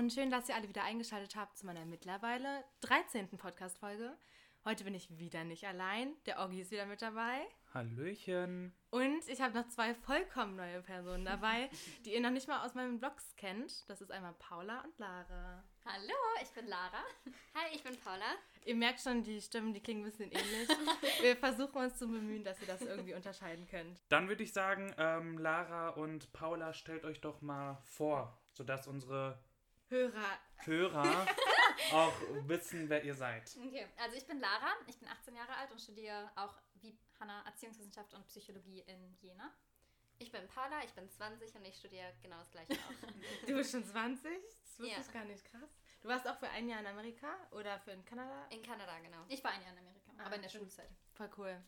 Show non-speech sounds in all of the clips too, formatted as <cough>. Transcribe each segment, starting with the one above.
und schön, dass ihr alle wieder eingeschaltet habt zu meiner mittlerweile 13. Podcast-Folge. Heute bin ich wieder nicht allein. Der Oggi ist wieder mit dabei. Hallöchen. Und ich habe noch zwei vollkommen neue Personen dabei, <laughs> die ihr noch nicht mal aus meinen Blogs kennt. Das ist einmal Paula und Lara. Hallo, ich bin Lara. <laughs> Hi, ich bin Paula. Ihr merkt schon, die Stimmen, die klingen ein bisschen ähnlich. <laughs> Wir versuchen uns zu bemühen, dass ihr das irgendwie unterscheiden könnt. Dann würde ich sagen, ähm, Lara und Paula, stellt euch doch mal vor, sodass unsere Hörer. Hörer <laughs> auch wissen, wer ihr seid. Okay, also ich bin Lara, ich bin 18 Jahre alt und studiere auch wie Hanna Erziehungswissenschaft und Psychologie in Jena. Ich bin Paula, ich bin 20 und ich studiere genau das gleiche auch. <laughs> Du bist schon 20? Das wusste Ja. ich gar nicht krass. Du warst auch für ein Jahr in Amerika oder für in Kanada? In Kanada, genau. Ich war ein Jahr in Amerika, Ah, aber in der. Schulzeit. Voll cool.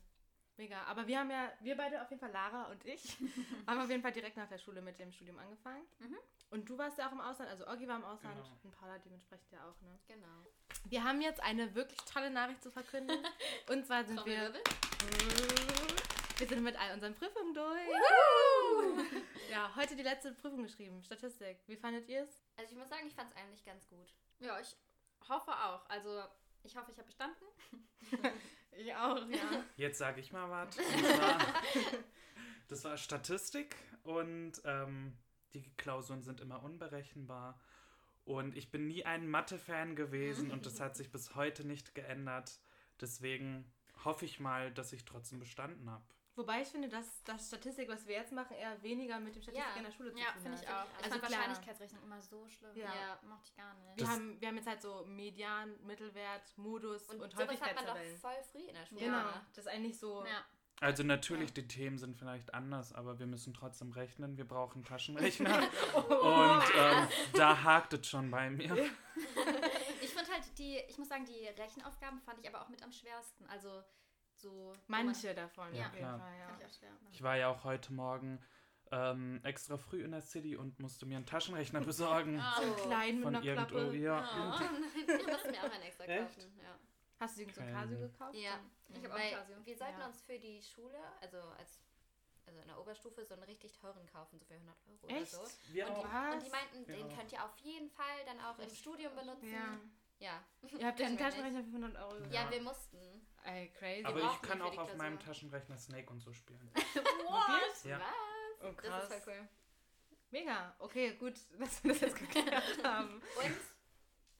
Mega. Aber wir haben ja, wir beide auf jeden Fall, Lara und ich, <laughs> haben auf jeden Fall direkt nach der Schule mit dem Studium angefangen. Mhm. Und du warst ja auch im Ausland, also Oggi war im Ausland Genau. und Paula dementsprechend ja auch, ne? Genau. Wir haben jetzt eine wirklich tolle Nachricht zu verkünden. <laughs> Und zwar sind wir, wir sind mit all unseren Prüfungen durch. Ja, heute die letzte Prüfung geschrieben, Statistik. Wie fandet ihr es? Also ich muss sagen, ich fand es eigentlich ganz gut. Ja, ich hoffe auch. Also, ich hoffe, ich habe bestanden. <laughs> Ich auch, ja. Jetzt sage ich mal was. <laughs> Das war, Statistik und ähm, die Klausuren sind immer unberechenbar. Und ich bin nie ein Mathe-Fan gewesen und das hat sich bis heute nicht geändert. Deswegen hoffe ich mal, dass ich trotzdem bestanden habe. Wobei ich finde, dass das Statistik, was wir jetzt machen, eher weniger mit dem Statistik Ja. in der Schule zu Ja, tun finde hat. ich auch. Also Ich fand klar. Wahrscheinlichkeitsrechnung immer so schlimm. Ja. Ja, mochte ich gar nicht. Wir Das- haben, wir haben jetzt halt so Median, Mittelwert, Modus und, Und, sowas hat man doch Häufigkeitstabellen. voll früh in der Schule. Genau, das ist eigentlich so. ja. Also natürlich, die Themen sind vielleicht anders, aber wir müssen trotzdem rechnen. Wir brauchen Taschenrechner. <laughs> Und ähm, da hakt es schon bei mir. <laughs> Ich finde halt die, ich muss sagen, die Rechenaufgaben fand ich aber auch mit am schwersten. Also so. Manche davon, Ja, auf jeden klar. Fall, ja. Ich auch schwer. Ich war ja auch heute Morgen ähm, extra früh in der City und musste mir einen Taschenrechner <laughs> besorgen. Ah. So klein mit Von einer irgendwo. Klappe. Ja. Oh. <laughs> Ich musste mir auch ein extra Echt? kaufen. Ja. Hast du so ein Casio gekauft? Ja. Ich habe auch ein Casio. wir sollten Ja. uns für die Schule, also als also in der Oberstufe, so einen richtig teuren kaufen, so für 100 Euro Echt? oder so. Wir Und die, auch. Und die meinten, den Ja. könnt ihr auf jeden Fall dann auch im Studium benutzen. Ja. Ja. <laughs> Ihr habt euch einen wir Taschenrechner für 100 Euro gekauft? Ja, wir mussten. Ey, crazy. Aber ich kann auch auf meinem. Taschenrechner Snake und so spielen. <laughs> Wirklich? Ja. Was? Oh, Das krass. ist voll cool. Mega. Okay, gut, <laughs> dass wir das jetzt geklärt haben. Und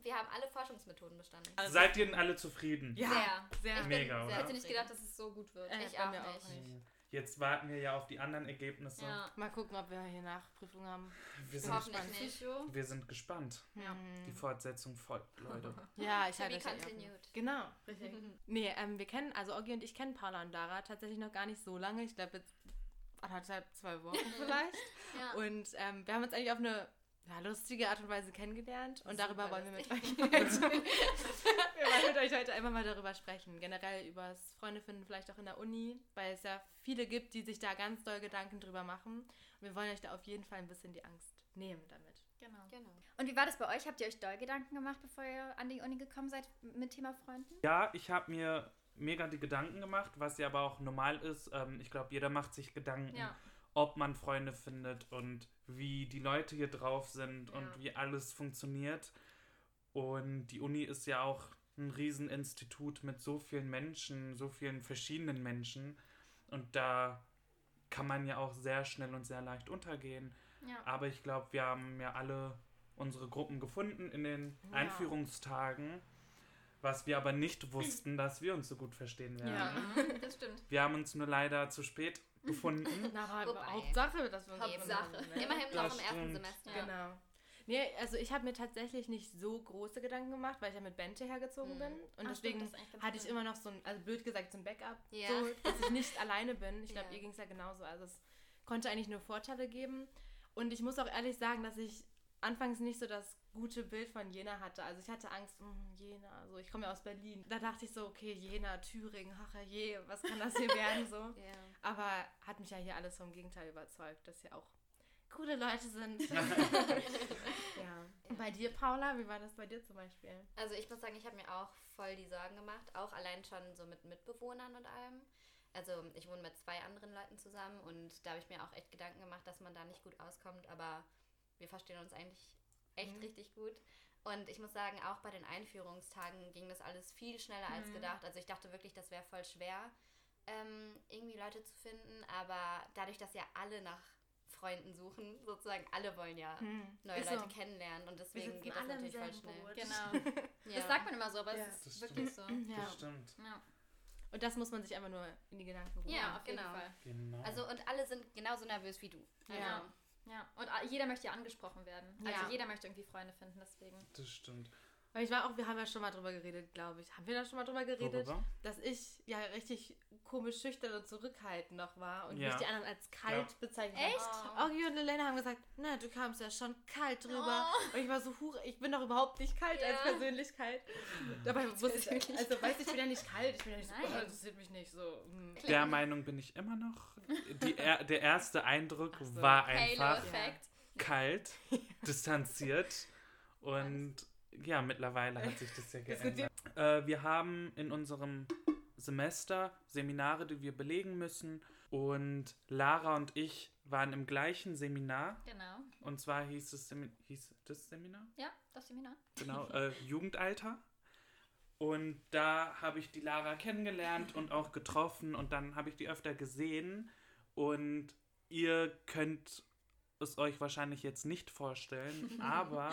wir haben alle Forschungsmethoden bestanden. Also- Seid ihr denn alle zufrieden? Ja, Sehr. sehr. Ich bin Mega, sehr oder? Ich hätte nicht gedacht, dass es so gut wird. Äh, ich bei auch mir nicht. Jetzt warten wir ja auf die anderen Ergebnisse. Ja. Mal gucken, ob wir hier Nachprüfungen haben. Wir, sind, Hoffentlich nicht. Wir sind gespannt. Ja. Die Fortsetzung folgt, Leute. <laughs> Ja, ich continued. noch. Genau, <laughs> richtig. nee, ähm, wir kennen, also Oggi und ich kennen Paula und Dara tatsächlich noch gar nicht so lange. Ich glaube jetzt anderthalb, zwei Wochen <laughs> vielleicht. Ja. Und ähm, wir haben uns eigentlich auf eine ja, lustige Art und Weise kennengelernt. Und darüber wollen wir mit euch heute, <laughs> wir wollen mit euch heute einfach mal darüber sprechen. Generell übers Freunde finden, vielleicht auch in der Uni, weil es ja viele gibt, die sich da ganz doll Gedanken drüber machen. Und wir wollen euch da auf jeden Fall ein bisschen die Angst nehmen damit. Genau. Genau. Und wie war das bei euch? Habt ihr euch doll Gedanken gemacht, bevor ihr an die Uni gekommen seid mit Thema Freunden? Ja, ich habe mir mega die Gedanken gemacht, was ja aber auch normal ist. Ähm, ich glaube, jeder macht sich Gedanken, Ja. Ob man Freunde findet und wie die Leute hier drauf sind Ja. und wie alles funktioniert. Und die Uni ist ja auch ein Rieseninstitut mit so vielen Menschen, so vielen verschiedenen Menschen. Und da kann man ja auch sehr schnell und sehr leicht untergehen. Ja. Aber ich glaube, wir haben ja alle unsere Gruppen gefunden in den Ja. Einführungstagen. Was wir aber nicht wussten, dass wir uns so gut verstehen werden. Ja. Das stimmt. Wir haben uns nur leider zu spät <laughs> gefunden. <laughs> Na, aber Wobei. Hauptsache, dass wir uns Hauptsache. haben, ne? Immerhin Das noch im ersten stimmt. Semester. Ja. Genau. Nee, also ich habe mir tatsächlich nicht so große Gedanken gemacht, weil ich ja mit Bente hergezogen Mhm. bin. Und Ah, deswegen stimmt, hatte ich immer noch so ein, also blöd gesagt, so ein Backup. Ja. So, dass ich nicht <laughs> alleine bin. Ich glaube, Ja. ihr ging es ja genauso. Also es konnte eigentlich nur Vorteile geben. Und ich muss auch ehrlich sagen, dass ich anfangs nicht so das gute Bild von Jena hatte. Also ich hatte Angst, hm, Jena, so ich komme ja aus Berlin. Da dachte ich so, okay, Jena, Thüringen, ach je, was kann das hier werden so. Ja. Aber hat mich ja hier alles vom Gegenteil überzeugt, dass hier auch coole Leute sind. <laughs> ja. Bei dir, Paula, wie war das bei dir zum Beispiel? Also ich muss sagen, ich habe mir auch voll die Sorgen gemacht, auch allein schon so mit Mitbewohnern und allem. Also ich wohne mit zwei anderen Leuten zusammen und da habe ich mir auch echt Gedanken gemacht, dass man da nicht gut auskommt, aber wir verstehen uns eigentlich echt Mhm. richtig gut. Und ich muss sagen, auch bei den Einführungstagen ging das alles viel schneller als Mhm. gedacht. Also ich dachte wirklich, das wäre voll schwer, ähm, irgendwie Leute zu finden. Aber dadurch, dass ja alle nach Freunden suchen, sozusagen alle wollen ja Hm. neue Ist Leute so. kennenlernen. Und deswegen geht das natürlich voll schnell. Boot. Genau. <laughs> Ja. Das sagt man immer so, aber Ja. es ist Das wirklich so. Ja. Das stimmt. Ja, Und das muss man sich einfach nur in die Gedanken rufen. ja auf jeden genau. Fall. Genau. Also und alle sind genauso nervös wie du. Also, Ja. Ja, und jeder möchte ja angesprochen werden. Also jeder möchte irgendwie Freunde finden, deswegen. das stimmt. Weil ich war auch, wir haben ja schon mal drüber geredet, glaube ich. Haben wir da schon mal drüber geredet? Worüber? Dass ich ja richtig komisch schüchtern und zurückhaltend noch war und Ja. mich die anderen als kalt Ja. bezeichnet Echt? Augie und Elena haben gesagt, na, du kamst ja schon kalt drüber. Und ich war so, huch, ich bin doch überhaupt nicht kalt als Ja. Persönlichkeit. Dabei <laughs> wusste ich, also weiß ich, ich bin ja nicht kalt. Ich bin ja nicht so, Nein. oh, das interessiert mich nicht so. hm. Der Meinung bin ich immer noch. Die, er, der erste Eindruck so. war einfach kalt, distanziert <laughs> und ja, mittlerweile hat sich das ja geändert. Äh, wir haben in unserem Semester Seminare, die wir belegen müssen und Lara und ich waren im gleichen Seminar Genau. und zwar hieß es hieß das Seminar? Ja, das Seminar. Genau, äh, Jugendalter. Und da habe ich die Lara kennengelernt und auch getroffen und dann habe ich die öfter gesehen. Und ihr könnt es euch wahrscheinlich jetzt nicht vorstellen, aber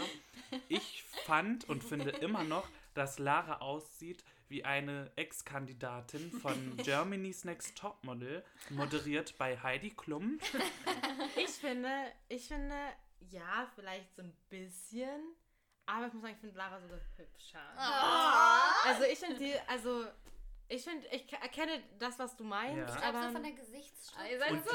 ich fand und finde immer noch, dass Lara aussieht wie eine Ex-Kandidatin von Germany's Next Topmodel, moderiert bei Heidi Klum. Ich finde, ich finde, ja, vielleicht so ein bisschen. Aber ich muss sagen, ich finde Lara sogar hübscher. Also ich finde sie, also ich finde, ich erkenne das, was du meinst, Ja. Ich glaube, aber so von der Gesichtsstruktur. Ihr seid Und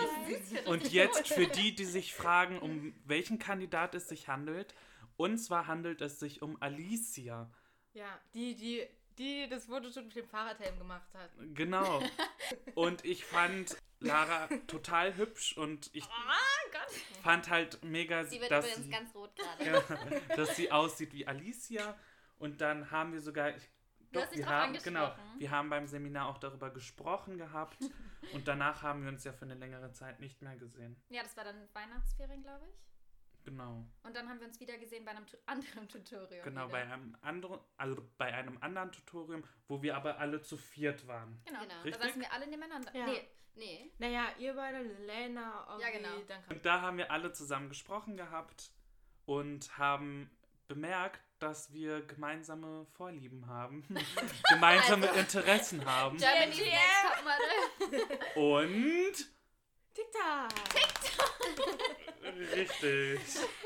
so. Und jetzt für <laughs> die, die sich fragen, um welchen Kandidat es sich handelt. Und zwar handelt es sich um Alicia. ja, die, die, die das Fotoshooting mit dem Fahrradhelm gemacht hat. Genau. <laughs> Und ich fand Lara total hübsch und ich Ah, Gott. fand halt mega, Sie wird dass, übrigens ganz rot gerade. ja, <laughs> dass sie aussieht wie Alicia. Und dann haben wir sogar, ich, Du hast doch, dich wir drauf haben, genau, wir haben beim Seminar auch darüber gesprochen gehabt. <laughs> Und danach haben wir uns ja für eine längere Zeit nicht mehr gesehen. Ja, das war dann Weihnachtsferien, glaube ich. Genau. Und dann haben wir uns wieder gesehen bei einem tu <laughs> anderen Tutorial. Genau, wieder. bei einem anderen, also bei einem anderen Tutorium, wo wir aber alle zu viert waren. Genau, Genau. da Richtig? saßen wir alle nebeneinander. Ja. Nee, Nee. Naja, ihr beide, Lena, Oggi, Ja, genau. Und da haben wir alle zusammen gesprochen gehabt und haben bemerkt, dass wir gemeinsame Vorlieben haben, <laughs> gemeinsame Also- Interessen haben Germany's Next Topmodel. und TikTok. richtig.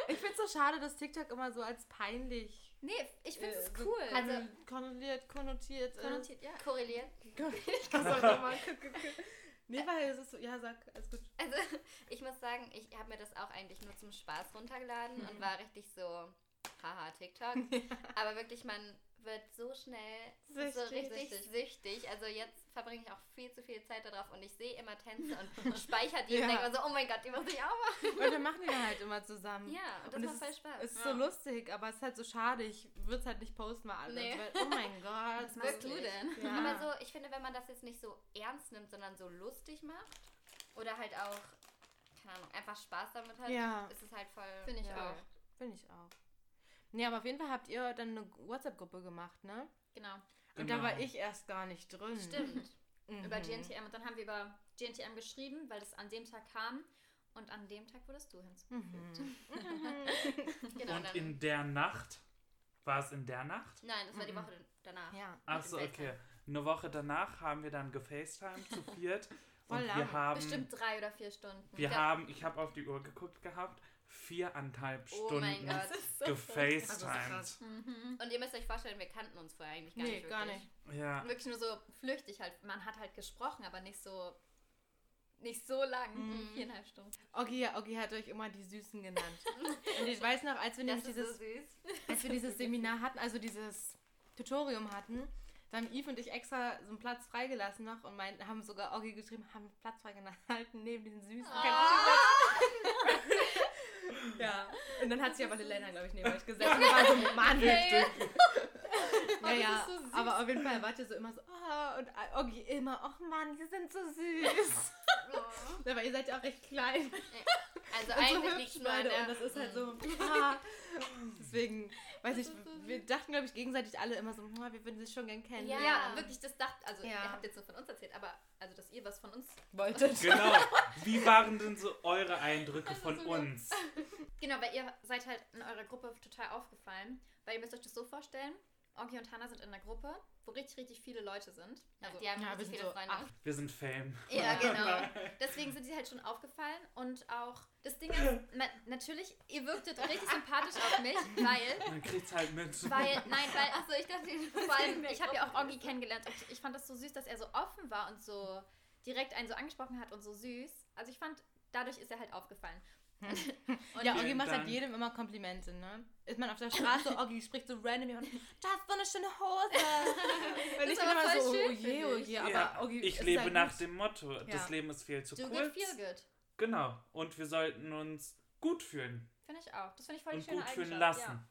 Ich finde es so schade, dass TikTok immer so als peinlich nee ich finde es äh, cool. Also- konnotiert, konnotiert ist. konnotiert, ja. Korreliert. <laughs> Auch immer. nee, weil es ist so, ja, sag, alles gut. Also <laughs> ich muss sagen, ich habe mir das auch eigentlich nur zum Spaß runtergeladen und war richtig so, haha, TikTok. <laughs> Aber wirklich, man wird so schnell so Süchtig. richtig süchtig. Also jetzt verbringe ich auch viel zu viel Zeit darauf und ich sehe immer Tänze und <laughs> speichere die und Ja. denke mir so, oh mein Gott, die muss ich auch machen. Weil wir machen die halt immer zusammen. Ja, und das Und macht voll Spaß. Es ist Ja. so lustig, aber es ist halt so schade. Ich würde es halt nicht posten, weil alle. Nee. so, oh mein <laughs> Gott. Was machst du denn? Ja. Aber so, ich finde, wenn man das jetzt nicht so ernst nimmt, sondern so lustig macht oder halt auch, keine Ahnung, einfach Spaß damit hat, Ja. ist es halt voll. Finde ich Ja. auch. Finde ich auch. Nee, aber auf jeden Fall habt ihr dann eine WhatsApp-Gruppe gemacht, ne? Genau. Und da Genau. war ich erst gar nicht drin. Stimmt. <laughs> Mhm. Über GNTM. Und dann haben wir über GNTM geschrieben, weil das an dem Tag kam. Und an dem Tag wurdest du hinzugefügt. Mhm. <laughs> Genau, <laughs> Und dann, in der Nacht, war es in der Nacht? Nein, das war die Mhm. Woche danach. Ja. Ach Mit dem so, okay. Eine Woche danach haben wir dann gefacetimed zu viert. Voll und wir lang. haben, Bestimmt drei oder vier Stunden. wir Ja. haben, ich habe auf die Uhr geguckt gehabt, viereinhalb Oh mein Stunden Gott. so gefacetimed. krass. Mhm. Und ihr müsst euch vorstellen, wir kannten uns vorher eigentlich gar Nee, nicht. Wirklich. gar nicht. Ja, Wirklich nur so flüchtig halt. Man hat halt gesprochen, aber nicht so nicht so lang. Mhm. Viereinhalb Stunden. Oggi, Oggi hat euch immer die Süßen genannt. <laughs> Und ich weiß noch, als wir nämlich so dieses, süß. als wir dieses <laughs> Seminar hatten, also dieses Tutorium hatten, da haben Yves und ich extra so einen Platz freigelassen noch und meinten, haben sogar Oggi geschrieben, haben Platz freigehalten neben den Süßen. <laughs> <laughs> Ja, und dann hat sich aber Lena, glaube ich, neben euch gesetzt <laughs> und waren so, Mann, Okay. Ja, ja, <laughs> so aber auf jeden Fall wart ihr so immer so, ah, und Oggi immer, ach Mann, die sind so süß. Oh. Aber ihr seid ja auch recht klein. Also eigentlich an beide. der- Und das ist halt so. ah. Deswegen, weiß ich, wir dachten, glaube ich, gegenseitig alle immer so, "Ah, wir würden sich schon gern kennenlernen. Ja, wirklich, das dachte, also Ja. ihr habt jetzt nur von uns erzählt, aber also, dass ihr was von uns. Wolltet. <laughs> Genau. Wie waren denn so eure Eindrücke Also von so uns? <laughs> Genau, weil ihr seid halt in eurer Gruppe total aufgefallen, weil ihr müsst euch das so vorstellen, Onki und Hannah sind in einer Gruppe, wo richtig, richtig viele Leute sind. Also, Die haben Ja, wir richtig sind viele so Freunde. acht. Wir sind Fame. Ja, <laughs> genau. Deswegen sind sie halt schon aufgefallen und auch das Ding ist, ma- natürlich, ihr wirktet richtig sympathisch auf mich, <laughs> weil, Man kriegt's halt mit. weil, nein, weil, Achso, ich dachte, vor allem, ich habe ja auch Ongi kennengelernt und ich fand das so süß, dass er so offen war und so direkt einen so angesprochen hat und so süß. Also ich fand, dadurch ist er halt aufgefallen. Und Ja, Oggi macht halt Dank. jedem immer Komplimente, ne? Ist man auf der Straße, Oggi spricht so random und du hast so eine schöne Hose. <laughs> Und ich ist bin immer so, oh je, oh je, aber ja, Oggi ich ist lebe halt nach gut. dem Motto, das Ja. Leben ist viel zu do kurz. good, feel good. Genau. Und wir sollten uns gut fühlen Finde ich auch. Das finde ich voll die und schöne gut fühlen lassen.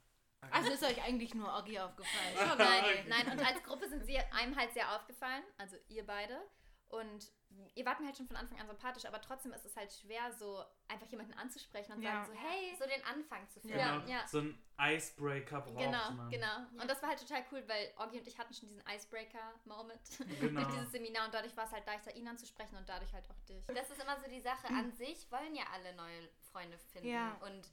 Also ist euch eigentlich nur Oggi aufgefallen. Ja. Nein, <laughs> nein, und als Gruppe sind sie einem halt sehr aufgefallen, also ihr beide. Und ihr wart mir halt schon von Anfang an sympathisch, aber trotzdem ist es halt schwer, so einfach jemanden anzusprechen und Ja. sagen so, hey, so den Anfang zu Genau. finden. Ja, ja. So ein Icebreaker braucht Genau, man. genau. Und das war halt total cool, weil Orgi und ich hatten schon diesen Icebreaker-Moment <laughs> Genau. durch dieses Seminar und dadurch war es halt leichter, ihn anzusprechen und dadurch halt auch dich. Das ist immer so die Sache. An sich wollen ja alle neue Freunde finden. Ja. Und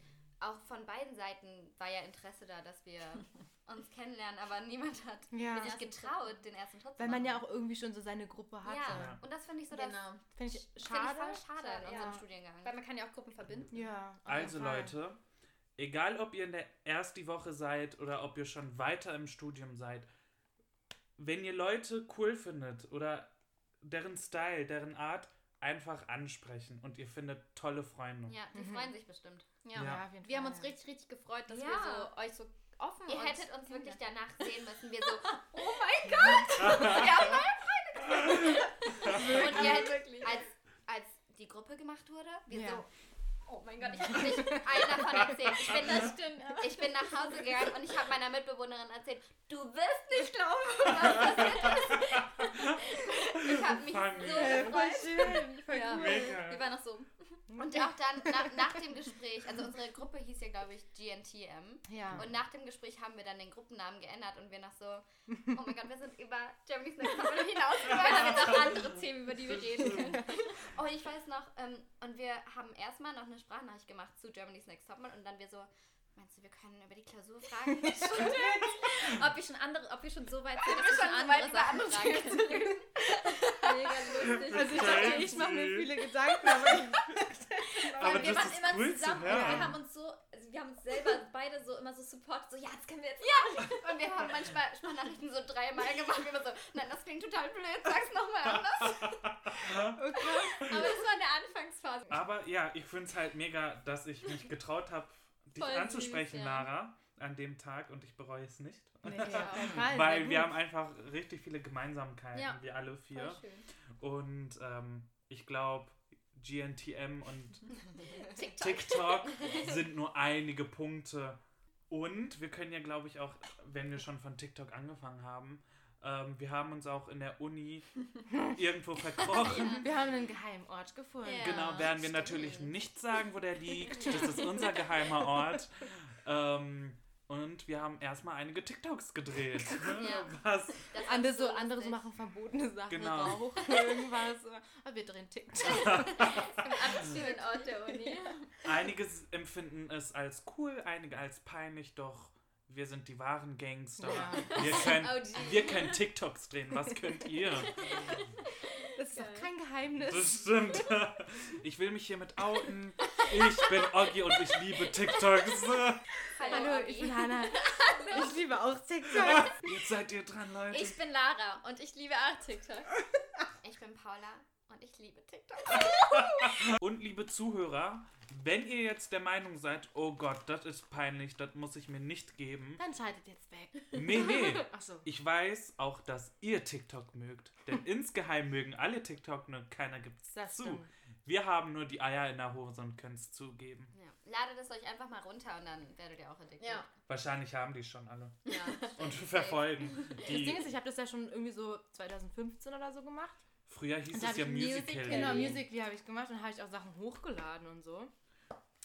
auch von beiden Seiten war ja Interesse da, dass wir <laughs> uns kennenlernen, aber niemand hat Ja. sich getraut, den ersten Schritt zu Weil man ja machen. auch irgendwie schon so seine Gruppe hatte. Ja, Ja. und das finde ich so das Genau. Finde ich finde ich schade. voll schade an Schade, unserem ja. Studiengang. Weil man kann ja auch Gruppen verbinden. Ja. Also. Leute, egal ob ihr in der ersten Woche seid oder ob ihr schon weiter im Studium seid, wenn ihr Leute cool findet oder deren Style, deren Art, einfach ansprechen und ihr findet tolle Freunde. Ja, die Mhm. freuen sich bestimmt. Ja. Ja. auf jeden Wir haben uns ja. richtig, richtig gefreut, dass Ja. wir so euch so offen Ihr und hättet uns wirklich danach sehen müssen. Wir so, <laughs> Oh mein Gott! <laughs> wir haben und ihr halt, wirklich. als, als die Gruppe gemacht wurde, wir Ja. so, Oh mein Gott, ich ich allen davon erzählt. Ich bin, das stimmt. ja. ich bin nach Hause gegangen und ich habe meiner Mitbewohnerin erzählt, du wirst nicht glauben, <laughs> was passiert ist. Ich habe mich Fang. so Äh, voll gefreut. schön. Voll Ja. cool. Mega. Wir waren noch so. Und auch dann nach, nach dem Gespräch, also unsere Gruppe hieß ja, glaube ich, GNTM. Ja. Und nach dem Gespräch haben wir dann den Gruppennamen geändert und wir noch so, oh mein Gott, wir sind über Germany's Next Topmodel hinausgegangen. jetzt auch andere Themen, über die wir reden können. Oh, ich weiß noch, ähm, und wir haben erstmal noch eine Sprachnachricht gemacht zu Germany's Next Topmodel und dann wir so, meinst du, wir können über die Klausur fragen? <laughs> <laughs> Ob wir schon andere, ob wir schon so weit sind, dass wir schon andere Sachen fragen können. Mega lustig. Also ich dachte, ich mache mir viele Gedanken, aber ich, <laughs> Aber wir das waren ist immer cool zu zusammen und hören. wir haben uns so, also wir haben uns selber beide so immer so supportet, so ja, das können wir jetzt <laughs> Und wir haben manchmal Sprachnachrichten so dreimal gemacht, wie immer so, nein, das klingt total blöd, sag's nochmal anders. <laughs> okay. Aber das war in der Anfangsphase. Aber ja, ich finde es halt mega, dass ich mich getraut habe, dich Voll süß, anzusprechen, ja. Lara, an dem Tag und ich bereue es nicht. Nee, auf keinen Fall. Weil wir haben einfach richtig viele Gemeinsamkeiten, Ja. wir alle vier. Voll schön. Und ähm, ich glaube, GNTM und <laughs> TikTok. TikTok <laughs> sind nur einige Punkte. Und wir können ja, glaube ich, auch, wenn wir schon von TikTok angefangen haben, ähm, wir haben uns auch in der Uni <laughs> irgendwo verkrochen. Wir haben einen geheimen Ort gefunden. Ja. Genau, werden wir stimmt. natürlich nicht sagen, wo der liegt. Das ist unser geheimer Ort. Ähm, und wir haben erstmal einige TikToks gedreht. <laughs> Ja. Was? Andere so, andere so machen verbotene Sachen, Genau. Rauch, <laughs> irgendwas. Aber wir drehen TikTok. <laughs> Im abgeschriebenen Ort der Uni. Einige empfinden es als cool, einige als peinlich, doch wir sind die wahren Gangster. Ja. Wir, <laughs> können, OG. wir können TikToks drehen. Was könnt ihr? <laughs> Das ist doch kein Geheimnis. Das stimmt. <laughs> Ich will mich hiermit outen. Ich bin Oggi und ich liebe TikToks. Hallo, Oggi. ich bin Hannah. Ich liebe auch TikTok. Jetzt seid ihr dran, Leute. Ich bin Lara und ich liebe auch TikTok. Ich bin Paula und ich liebe TikTok. Und liebe Zuhörer, wenn ihr jetzt der Meinung seid, oh Gott, das ist peinlich, das muss ich mir nicht geben. Dann schaltet jetzt weg. Nee, nee. <laughs> Achso. Ich weiß auch, dass ihr TikTok mögt. Denn <laughs> insgeheim mögen alle TikTok, nur keiner gibt's Das zu. stimmt. Wir haben nur die Eier in der Hose und können es zugeben. Ja. Ladet es euch einfach mal runter und dann werdet ihr auch addicted. Ja. Wahrscheinlich haben die schon alle. ja. <laughs> Und verfolgen. Das Ding Die, ist, ich habe das ja schon irgendwie so 2015 oder so gemacht. Früher hieß es ja Musical. Musical. Genau, Musical.ly habe ich gemacht und habe ich auch Sachen hochgeladen und so.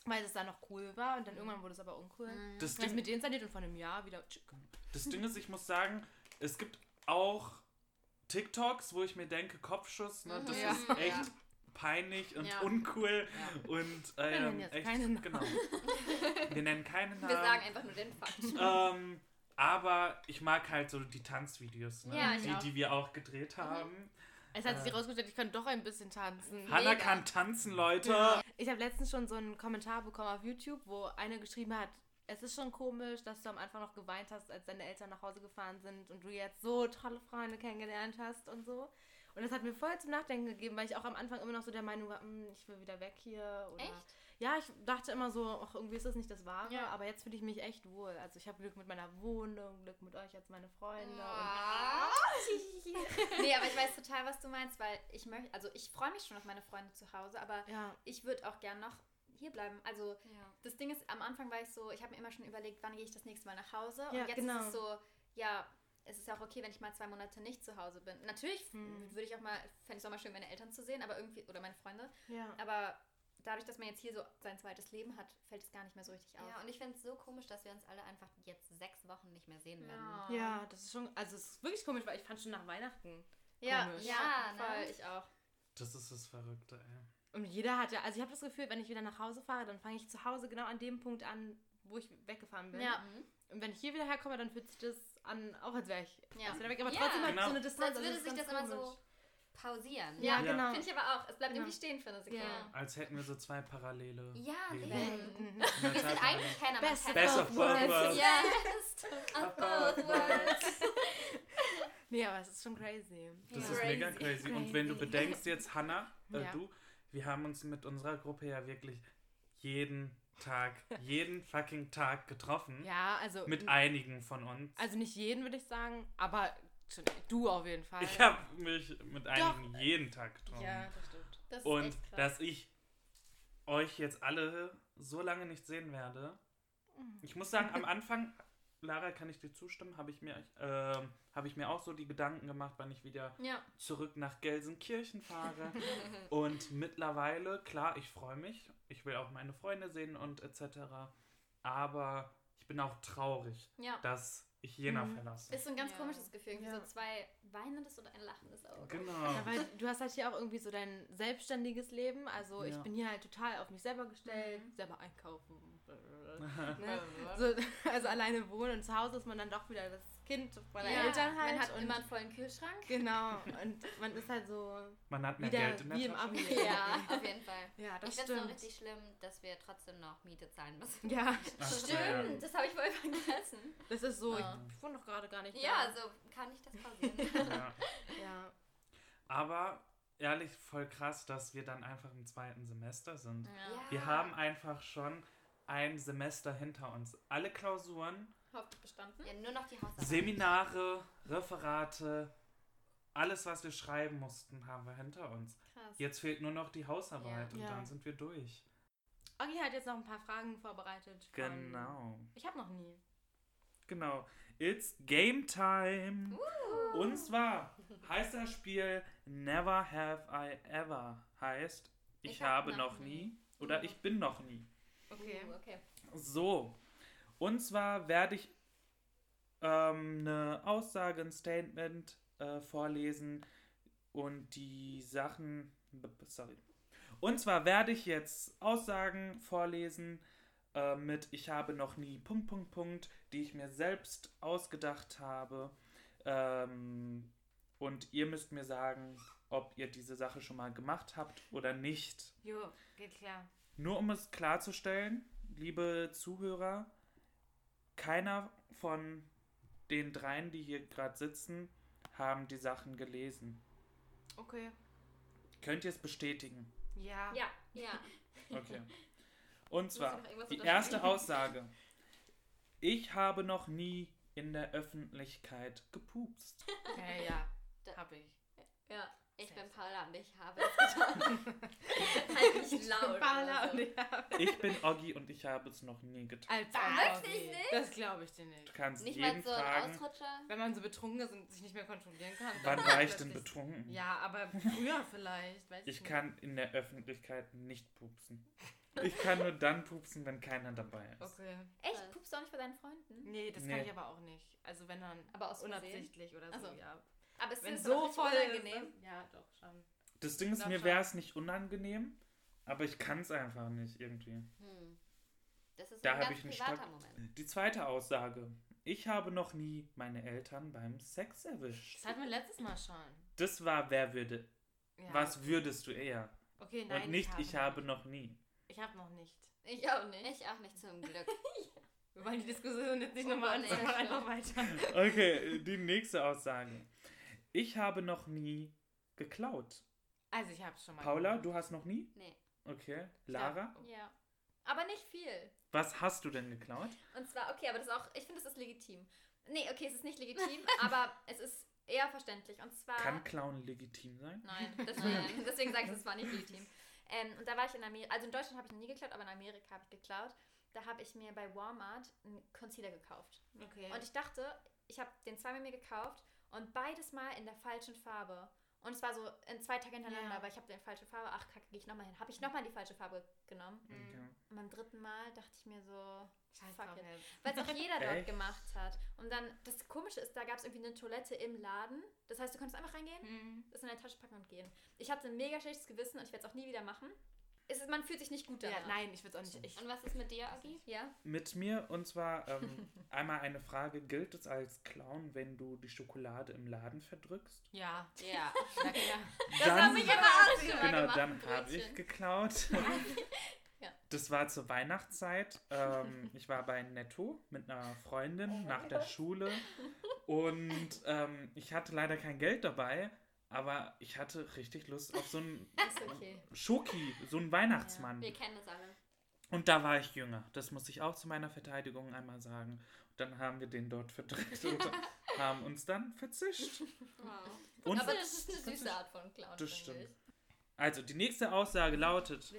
weil es da noch cool war und dann irgendwann wurde es aber uncool. Mhm. Das Dann ist Ding, mit deinstalliert und von einem Jahr wieder. tschick. das Ding ist, ich muss sagen, es gibt auch TikToks, wo ich mir denke, Kopfschuss, ne, das Mhm. Ja. ist echt Ja. peinlich und Ja. uncool Ja. und Wir nennen ähm, jetzt echt, genau. Wir nennen keine Namen. Wir sagen einfach nur den Fakt. ähm, aber ich mag halt so die Tanzvideos, ne? Die, auch. die wir auch gedreht haben. Es hat sich Äh. rausgestellt, ich kann doch ein bisschen tanzen. Hannah Mega. kann tanzen, Leute. Ja. Ich habe letztens schon so einen Kommentar bekommen auf YouTube, wo eine geschrieben hat, es ist schon komisch, dass du am Anfang noch geweint hast, als deine Eltern nach Hause gefahren sind und du jetzt so tolle Freunde kennengelernt hast und so. Und das hat mir voll zum Nachdenken gegeben, weil ich auch am Anfang immer noch so der Meinung war, "Hm, ich will wieder weg hier. Oder Echt? Ja, ich dachte immer so, ach, irgendwie ist das nicht das Wahre, Ja. aber jetzt fühle ich mich echt wohl. Also ich habe Glück mit meiner Wohnung, Glück mit euch als meine Freunde. Ah. <laughs> nee, aber ich weiß total, was du meinst, weil ich möchte, also ich freue mich schon auf meine Freunde zu Hause, aber ja, ich würde auch gern noch hier bleiben. Also Ja. das Ding ist, am Anfang war ich so, ich habe mir immer schon überlegt, wann gehe ich das nächste Mal nach Hause. Und jetzt genau. ist es so, ja, es ist ja auch okay, wenn ich mal zwei Monate nicht zu Hause bin. Natürlich Hm. würde ich auch mal, fände ich es auch mal schön, meine Eltern zu sehen, aber irgendwie, oder meine Freunde. ja. Aber dadurch, dass man jetzt hier so sein zweites Leben hat, fällt es gar nicht mehr so richtig auf. Ja, und ich finde es so komisch, dass wir uns alle einfach jetzt sechs Wochen nicht mehr sehen werden. Ja. Ja, das ist schon, also es ist wirklich komisch, weil ich fand schon nach Weihnachten. ja, komisch. ja, Ja, ne? voll, ich auch. Das ist das Verrückte, ey. Und jeder hat ja, also ich habe das Gefühl, wenn ich wieder nach Hause fahre, dann fange ich zu Hause genau an dem Punkt an, wo ich weggefahren bin. Ja. Mhm. Und wenn ich hier wieder herkomme, dann fühlt sich das an, auch als wäre ich Ja. wieder weg. Aber Ja, trotzdem halt genau. so eine Distanz. als also würde ist sich das immer so pausieren. Ja, Ja, genau. Finde ich aber auch. Es bleibt Genau. irgendwie stehen für eine Sekunde. Ja. Als hätten wir so zwei parallele. Ja. Mhm. <laughs> Wir sind eigentlich Hannah Best. Best of both worlds. Yes, <laughs> of both worlds. <laughs> Nee, aber es ist schon crazy. Das Ja. ist mega Crazy. crazy. Und wenn du Crazy. bedenkst jetzt, Hannah, äh, Ja. du, wir haben uns mit unserer Gruppe ja wirklich jeden Tag, jeden fucking Tag getroffen. Ja, also. Mit einigen von uns. Also nicht jeden, würde ich sagen, aber du auf jeden Fall. ich habe mich mit einigen jeden Tag getroffen. Ja, das stimmt. Das Und dass ich euch jetzt alle so lange nicht sehen werde. Ich muss sagen, am <laughs> Anfang, Lara, kann ich dir zustimmen, habe ich, mir, ähm, habe ich mir auch so die Gedanken gemacht, wann ich wieder ja. zurück nach Gelsenkirchen fahre. <laughs> und mittlerweile, klar, ich freue mich. Ich will auch meine Freunde sehen und etc. Aber ich bin auch traurig, ja. dass Jena Mhm. verlasse. Ist so ein ganz Ja. komisches Gefühl. Irgendwie Ja. so zwei weinendes oder ein lachendes Auge. Genau. Ja, weil du hast halt hier auch irgendwie so dein selbstständiges Leben. Also ich bin hier halt total auf mich selber gestellt, Mhm. selber einkaufen. <laughs> ne? so, also alleine wohnen und zu Hause ist man dann doch wieder das Kind meiner Ja, Eltern halt. Man hat und immer einen vollen Kühlschrank. Genau, und man ist halt so Man hat mehr Geld in der wie im Tasche. Abi. Ja. Auf jeden Fall. Ja, das ich finde es nur stimmt. richtig schlimm, dass wir trotzdem noch Miete zahlen müssen. Ja, Ach so, ja. Stimmt, das habe ich voll vergessen. das ist so, Ja. ich wohne doch gerade gar nicht Ja, da. so kann ich das pausieren. <laughs> Ja. Ja, Aber ehrlich, voll krass, dass wir dann einfach im zweiten Semester sind. Ja. Wir haben einfach schon ein Semester hinter uns. Alle Klausuren, Hoffentlich bestanden. ja, nur noch die Hausarbeit. Seminare, Referate, alles, was wir schreiben mussten, haben wir hinter uns. Krass. Jetzt fehlt nur noch die Hausarbeit Ja. und Ja. dann sind wir durch. Oggi hat jetzt noch ein paar Fragen vorbereitet. von- Genau. Ich habe noch nie. Genau. It's Game Time. Und zwar heißt das Spiel Never Have I Ever. Heißt, ich, Ich hab habe noch noch nie oder ich bin noch nie. Okay. Uh, okay. So. Und zwar werde ich ähm, eine Aussage, ein Statement äh, vorlesen und die Sachen. Sorry. Und zwar werde ich jetzt Aussagen vorlesen äh, mit Ich habe noch nie Punkt, Punkt, Punkt, die ich mir selbst ausgedacht habe. Ähm, und ihr müsst mir sagen, ob ihr diese Sache schon mal gemacht habt oder nicht. Jo, geht klar. Nur um es klarzustellen, liebe Zuhörer, keiner von den dreien, die hier gerade sitzen, haben die Sachen gelesen. Okay. Könnt ihr es bestätigen? Ja. Ja, ja. Okay. Und zwar die erste Aussage. Ich habe noch nie in der Öffentlichkeit gepupst. Ja, ja. Da- Hab ich. Ja. Ich bin Paula und ich habe es getan. <laughs> Halt nicht laut. Paula oder und so. ich hab Ich bin Oggi und ich habe es noch nie getan. Als? Oggi. Wirklich nicht? Das glaube ich dir Du nicht. kannst Nicht mal jeden so ein fragen, Ausrutscher. Wenn man so betrunken ist und sich nicht mehr kontrollieren kann. wann war ich denn betrunken? Ja, aber früher vielleicht. Weiß ich, Ich kann in der Öffentlichkeit nicht pupsen. Ich kann nur dann pupsen, wenn keiner dabei ist. Okay. Echt? Pupst du auch nicht bei deinen Freunden? Nee, das Nee. kann ich aber auch nicht. Also wenn dann Aber aus Versehen? unabsichtlich oder so, Ach so. ja. Aber es Wenn ist so voll unangenehm. ist. Ja, doch, schon. Das Ding ist, Glaub mir wäre es nicht unangenehm, aber ich kann es einfach nicht irgendwie. Hm. Das ist Da ein habe ganz ich einen privater stark- Moment. Die zweite Aussage. Ich habe noch nie meine Eltern beim Sex erwischt. Das hatten wir letztes Mal schon. Das war, wer würde. Ja. Was würdest du eher? Okay, nein. Und nicht, ich habe noch nie. Ich habe noch nicht. Ich auch nicht. Ich auch nicht zum Glück. <laughs> Wir wollen die Diskussion jetzt nicht Oh nochmal anfangen, einfach weiter. Okay, die nächste Aussage. Ich habe noch nie geklaut. Also ich habe es schon mal Paula, gemacht. du hast noch nie? Nee. Okay. Lara, Ja. Aber nicht viel. was hast du denn geklaut? Und zwar, okay, aber das ist auch, ich finde, das ist legitim. Nee, okay, es ist nicht legitim, <laughs> aber es ist eher verständlich. Und zwar. Kann Klauen legitim sein? Nein, <laughs> <laughs> deswegen, deswegen sage ich, es war nicht legitim. Ähm, und da war ich in Amerika, also in Deutschland habe ich noch nie geklaut, aber in Amerika habe ich geklaut. Da habe ich mir bei Walmart einen Concealer gekauft. Okay. Und ich dachte, ich habe den zweimal mir gekauft und beides mal in der falschen Farbe. Und es war so in zwei Tagen hintereinander, Ja. aber ich habe die falsche Farbe. Ach, kacke, gehe ich nochmal hin. Habe ich nochmal die falsche Farbe genommen. Mhm. Okay. Und beim dritten Mal dachte ich mir so, Scheiß fuck it. Weil es auch jeder dort gemacht hat. Und dann, das Komische ist, da gab es irgendwie eine Toilette im Laden. Das heißt, du konntest einfach reingehen, Mhm. das in deine Tasche packen und gehen. Ich hatte ein mega schlechtes Gewissen und ich werde es auch nie wieder machen. Es ist, man fühlt sich nicht gut Ja, danach. nein, ich würde es auch nicht. Ich, Und was ist mit dir, Agi? Ja? Mit mir und zwar ähm, <laughs> einmal eine Frage: Gilt es als Clown, wenn du die Schokolade im Laden verdrückst? ja. Ja. <laughs> Na klar. Das Dann- habe ich immer auch schon Genau, gemacht, dann habe ich geklaut. <laughs> Ja. Das war zur Weihnachtszeit. Ähm, ich war bei Netto mit einer Freundin Oh nach der Schule und ähm, ich hatte leider kein Geld dabei, aber ich hatte richtig Lust auf so einen <laughs> okay. Schoki, so einen Weihnachtsmann. Wir kennen das alle. Und da war ich jünger. Das muss ich auch zu meiner Verteidigung einmal sagen. Und dann haben wir den dort verdrückt und <laughs> haben uns dann verzischt. Wow. Und Aber das ist eine süße Art von Clown. Das stimmt. Also die nächste Aussage lautet: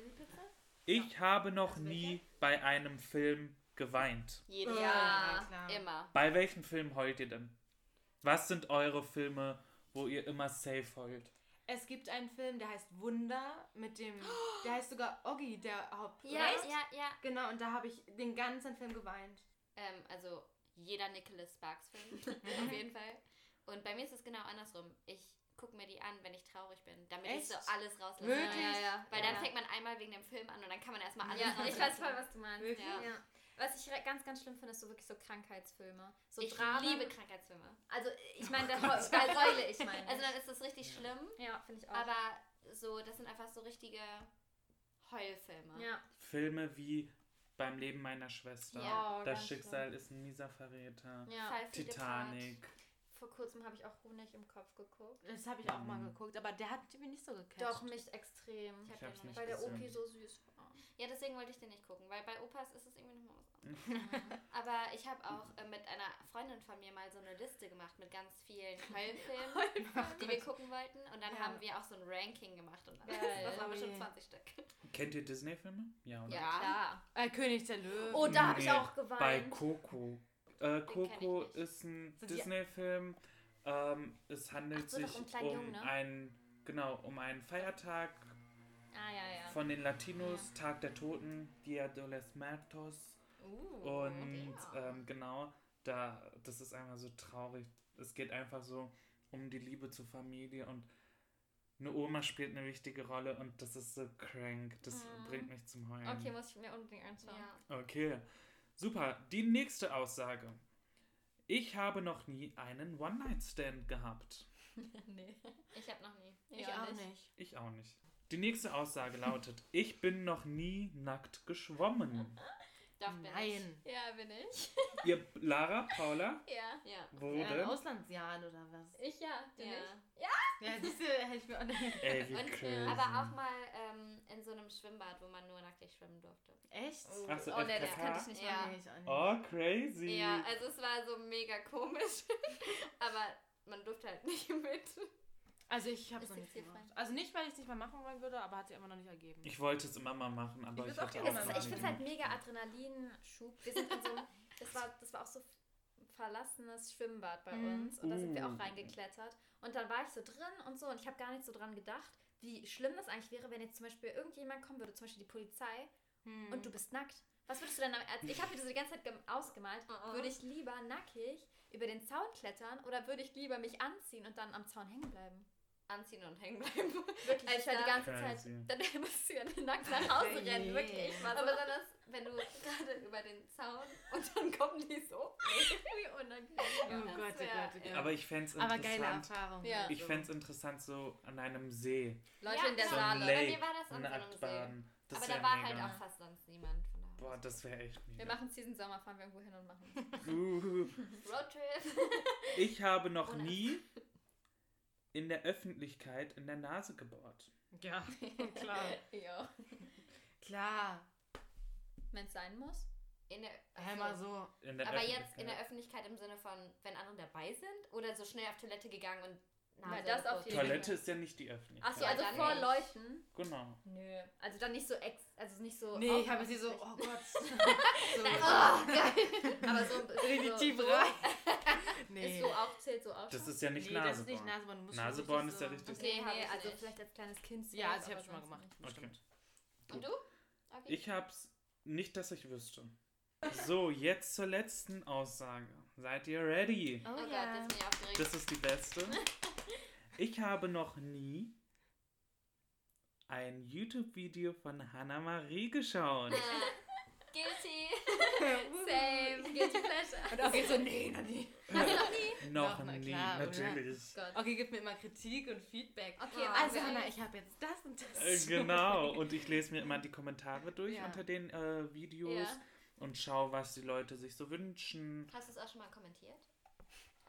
Ich. Habe noch nie bei einem Film geweint. Jedes Ja, Jahr. klar. Immer. Bei welchem Film heult ihr denn? Was sind eure Filme, wo ihr immer safe heult? Es gibt einen Film, der heißt Wunder mit dem. Der heißt sogar Oggi, der Haupt. Ja, oder? ja, ja. Genau, und da habe ich den ganzen Film geweint. Ähm, also jeder Nicholas Sparks Film. <laughs> auf jeden Fall. Und bei mir ist es genau andersrum. Ich gucke mir die an, wenn ich traurig bin, damit ich Echt? so alles rauslasse. Wirklich? Ja, ja. Weil ja. dann fängt man einmal wegen dem Film an und dann kann man erstmal alles Ja, ich weiß voll, was du meinst. Wirklich? Ja. Was ich re- ganz, ganz schlimm finde, ist so wirklich so Krankheitsfilme. So Ich Dramen. liebe Krankheitsfilme. Also, ich meine, da heu- da heule ich meine. <laughs> Also dann ist das richtig schlimm, ja, finde ich auch. aber so, das sind einfach so richtige Heulfilme. ja. Filme wie Beim Leben meiner Schwester. Ja, oh, das ganz Schicksal ist ein mieser Verräter. ja. Titanic. Vor kurzem habe ich auch Honig im Kopf geguckt. Das habe ich auch mal Mhm. geguckt, aber der hat mich nicht so gecatcht. Doch, mich extrem. Ich hab Ich noch nicht Weil der. Opi so süß war. Ja, deswegen wollte ich den nicht gucken, weil bei Opas ist es irgendwie nochmal was anderes. <laughs> Aber ich habe auch äh, mit einer Freundin von mir mal so eine Liste gemacht mit ganz vielen <laughs> Heulfilmen, die wir gucken wollten. Und dann Ja. haben wir auch so ein Ranking gemacht und alles. Geil. Das waren bestimmt je. 20 Stück. <laughs> Kennt ihr Disney-Filme? Ja, oder? Ja. Klar. Äh, König der Löwen. Oh, da habe ich auch Bei geweint. Coco. Äh, Coco ist ein Disney-Film. Ähm, es handelt Ach so, sich um Jungen, ne? einen, genau, um einen Feiertag Ah, ja, ja. von den Latinos, Tag der Toten, Dia de los Muertos. Uh, Und ja. ähm, genau, da, das ist einfach so traurig. Es geht einfach so um die Liebe zur Familie und eine Oma spielt eine wichtige Rolle und das ist so crank. Das Mhm. bringt mich zum Heulen. okay, muss ich mir unbedingt anschauen. Ja. Okay, super. Die nächste Aussage. Ich habe noch nie einen One-Night-Stand gehabt. <laughs> nee. Ich habe noch nie. ich Ja, auch nicht. nicht. Ich auch nicht. Die nächste Aussage lautet, ich bin noch nie nackt geschwommen. <laughs> Doch, bin Nein. Ja, bin ich. <laughs> Ihr, Lara, Paula, Ja. ich. Ja. wo Ja? Auslandsjahren oder was? Ich ja. Bin ja. ich. Ja, siehst du, hätte ich mir auch nicht. Ey, wie Und, crazy. aber auch mal ähm, in so einem Schwimmbad, wo man nur nackig schwimmen durfte. Echt? Ach so, oh, nee, das FKK? könnte ich nicht Ja. machen. Ich auch nicht. Oh, crazy. Ja, also es war so mega komisch. <laughs> aber man durfte halt nicht mit. Also ich habe es noch nicht gemacht. Also nicht, weil ich es nicht mal machen wollen würde, aber hat sich immer noch nicht ergeben. Ich wollte es immer mal machen, aber Ich ich, auch hatte auch machen. ich finde es halt mega Adrenalinschub. Wir sind in so <laughs> das war, das war auch so ein verlassenes Schwimmbad bei Mhm. uns und da sind wir Uh. auch reingeklettert. Und dann war ich so drin und so und ich habe gar nicht so dran gedacht, wie schlimm das eigentlich wäre, wenn jetzt zum Beispiel irgendjemand kommen würde, zum Beispiel die Polizei Hm. und du bist nackt. Was würdest du denn, am- also ich habe mir das die ganze Zeit gem- ausgemalt, Oh. würde ich lieber nackig über den Zaun klettern oder würde ich lieber mich anziehen und dann am Zaun hängen bleiben? Anziehen und hängen bleiben. Wirklich, ich war die da- ganze Zeit, Crazy. dann musst du ja nackt nach Hause rennen, wirklich. So, Aber besonders, <laughs> wenn du gerade über den Zaun und dann kommen die so. wie unangenehm. Oh das Gott, oh wär- Gott, oh Gott. Aber ich fände es Aber geile interessant. Erfahrung. Ja. Ich fände es interessant, so an einem See. Leute Ja, in der ja. So Saale. Bei mir war das an so einem See. Das Aber da war mega. halt auch fast sonst niemand. Von daher. Boah, das wäre echt Wir mega. machen es diesen Sommer, fahren wir irgendwo hin und machen. Roadtrip. Ich habe noch nie <laughs> in der Öffentlichkeit in der Nase gebohrt. Ja, <laughs> klar. Ja. Klar. Wenn es sein muss. In der, Hör Ach mal so. In der Aber jetzt in der Öffentlichkeit im Sinne von, wenn andere dabei sind oder so schnell auf Toilette gegangen und Nase Na, das auf Toilette ist ja nicht die Öffentlichkeit. Achso, Ja, also dann vor. Leuten. Genau. Nö. Also dann nicht so ex, also nicht so. Nee, ich habe sie so, oh Gott. <laughs> so, Oh, geil. Aber so, so tief so, rein. <laughs> Ist Nee. so auch, zählt so auch Das ist ja nicht nee, das ist nicht Nasebohren. Nasebohren. Du Nasebohren ist ja so- richtig- Okay, Nee, also nicht. vielleicht als kleines Kind. Ja, also ich habe schon mal gemacht. Das Okay. Und du? Okay. Ich hab's nicht, dass ich wüsste. So, jetzt zur letzten Aussage. Seid ihr ready? Oh, Oh Gott, ja. jetzt bin ich aufgeregt. Das ist die beste. <laughs> Ich habe noch nie ein YouTube-Video von Hannah Marie geschaut. <laughs> Guilty. <laughs> Same, guilty pleasure. Und okay, so, nee, noch nie. Hast du noch nie? <laughs> noch Doch, na nie, klar, natürlich. Gott. Okay, gib mir immer Kritik und Feedback. Okay, Oh, Also, okay. Hannah, ich habe jetzt das und das. Äh, genau, und ich lese mir immer die Kommentare durch Ja. unter den äh, Videos Ja. und schaue, was die Leute sich so wünschen. Hast du es auch schon mal kommentiert?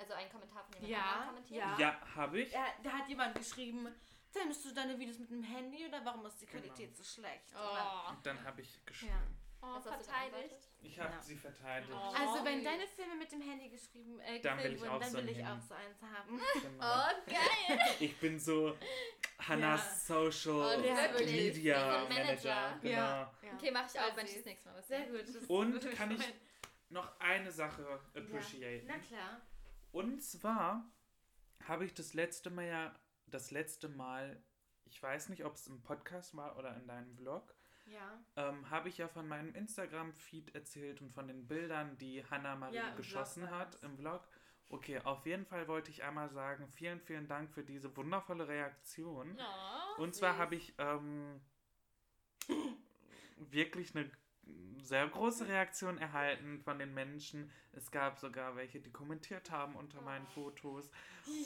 Also einen Kommentar von jemand Ja, anderem kommentiert? ja. Ja, habe ich. Ja, da hat jemand geschrieben, filmst du deine Videos mit dem Handy oder warum ist die Genau. Qualität so schlecht? Oh, Und dann habe ich geschrieben. Ja. oh du verteidigt. Ich habe Ja. sie verteidigt. Oh. Also wenn deine Filme mit dem Handy geschrieben, äh, Dann will gefilmt ich wurden, auch dann so will ich Handy. auch so eins haben. <laughs> Genau. Oh, geil. <laughs> Ich bin so Hannahs Social Oh, ja. Media Manager. Manager. Genau. Ja. Okay, mache ich auch, wenn ich das nächste Mal was Sehr gut. Und kann ich noch eine Sache appreciaten. Na klar. Und zwar habe ich das letzte Mal ja, das letzte Mal, ich weiß nicht, ob es im Podcast war oder in deinem Vlog, Ja. ähm, habe ich ja von meinem Instagram-Feed erzählt und von den Bildern, die Hannah Marie Ja, geschossen Vlog hat im Vlog. Okay, auf jeden Fall wollte ich einmal sagen, vielen, vielen Dank für diese wundervolle Reaktion. Oh, Und zwar habe ich ähm, wirklich eine sehr große Reaktion erhalten von den Menschen. Es gab sogar welche, die kommentiert haben unter meinen Fotos.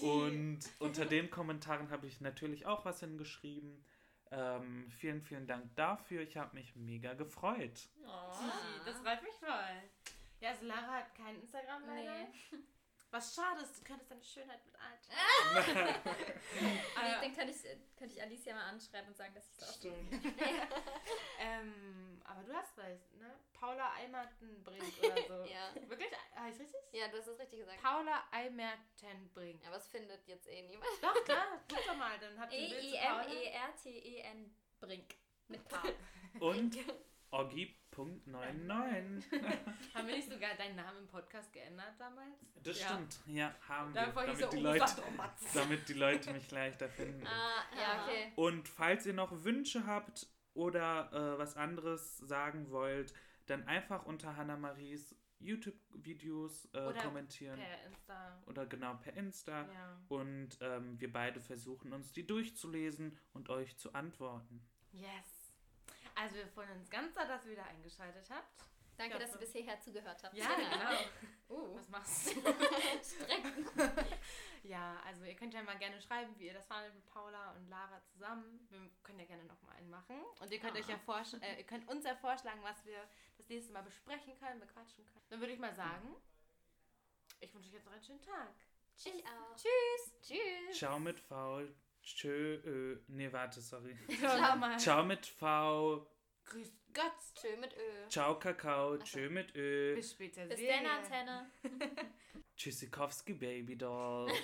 Und unter den Kommentaren habe ich natürlich auch was hingeschrieben. Ähm, vielen, vielen Dank dafür. Ich habe mich mega gefreut. Oh. Das freut mich voll. Ja, also Lara hat kein Instagram leider. Nee. <laughs> Was schade ist, du könntest deine Schönheit mit alt. Nee, dann könnte ich, könnte ich Alicia mal anschreiben und sagen, dass ich es auch <laughs> <laughs> Ähm, aber du hast recht, ne? Paula Eimertenbrink oder <laughs> so. Ja. Wirklich? Heißt richtig? Ja, du hast es richtig gesagt. Paula Eimertenbrink. Aber es findet jetzt eh niemand. Doch, klar, guck doch mal, dann habt ihr ein Bild zu Paula. E-I-M-E-R-T-E-N Brink. Mit K. Und Oggi.99. <laughs> Haben wir nicht sogar deinen Namen im Podcast geändert damals? Das Ja. stimmt. Ja, haben Da wir. Damit, so, die oh, Leute, oh, <laughs> damit die Leute mich leichter finden. Ah, ja, okay. Und falls ihr noch Wünsche habt oder äh, was anderes sagen wollt, dann einfach unter Hannah Maries YouTube-Videos äh, kommentieren. Per Insta. Oder genau per Insta. Ja. Und ähm, wir beide versuchen uns die durchzulesen und euch zu antworten. Yes. Also wir freuen uns ganz sehr, dass ihr wieder eingeschaltet habt. Danke, dass ihr bis hierher zugehört habt. Ja, genau. Uh, <laughs> Was machst du? streng. <laughs> <laughs> ja, also ihr könnt ja mal gerne schreiben, wie ihr das fandet mit Paula und Lara zusammen. Wir können ja gerne nochmal einen machen. Und ihr könnt euch ja vorsch- äh, ihr könnt uns ja vorschlagen, was wir das nächste Mal besprechen können, bequatschen können. Dann würde ich mal sagen, ich wünsche euch jetzt noch einen schönen Tag. Ich auch. Tschüss. Tschüss. Ciao mit V. Tschö. Ö. Nee, warte, sorry. <laughs> Ciao. Mal. Ciao mit V. Grüß Gott. Tschö mit Ö. Ciao Kakao. Tschö mit Ö. Bis später. Bis dann, Antenne. <laughs> Tschüssikowski Baby Doll. <laughs>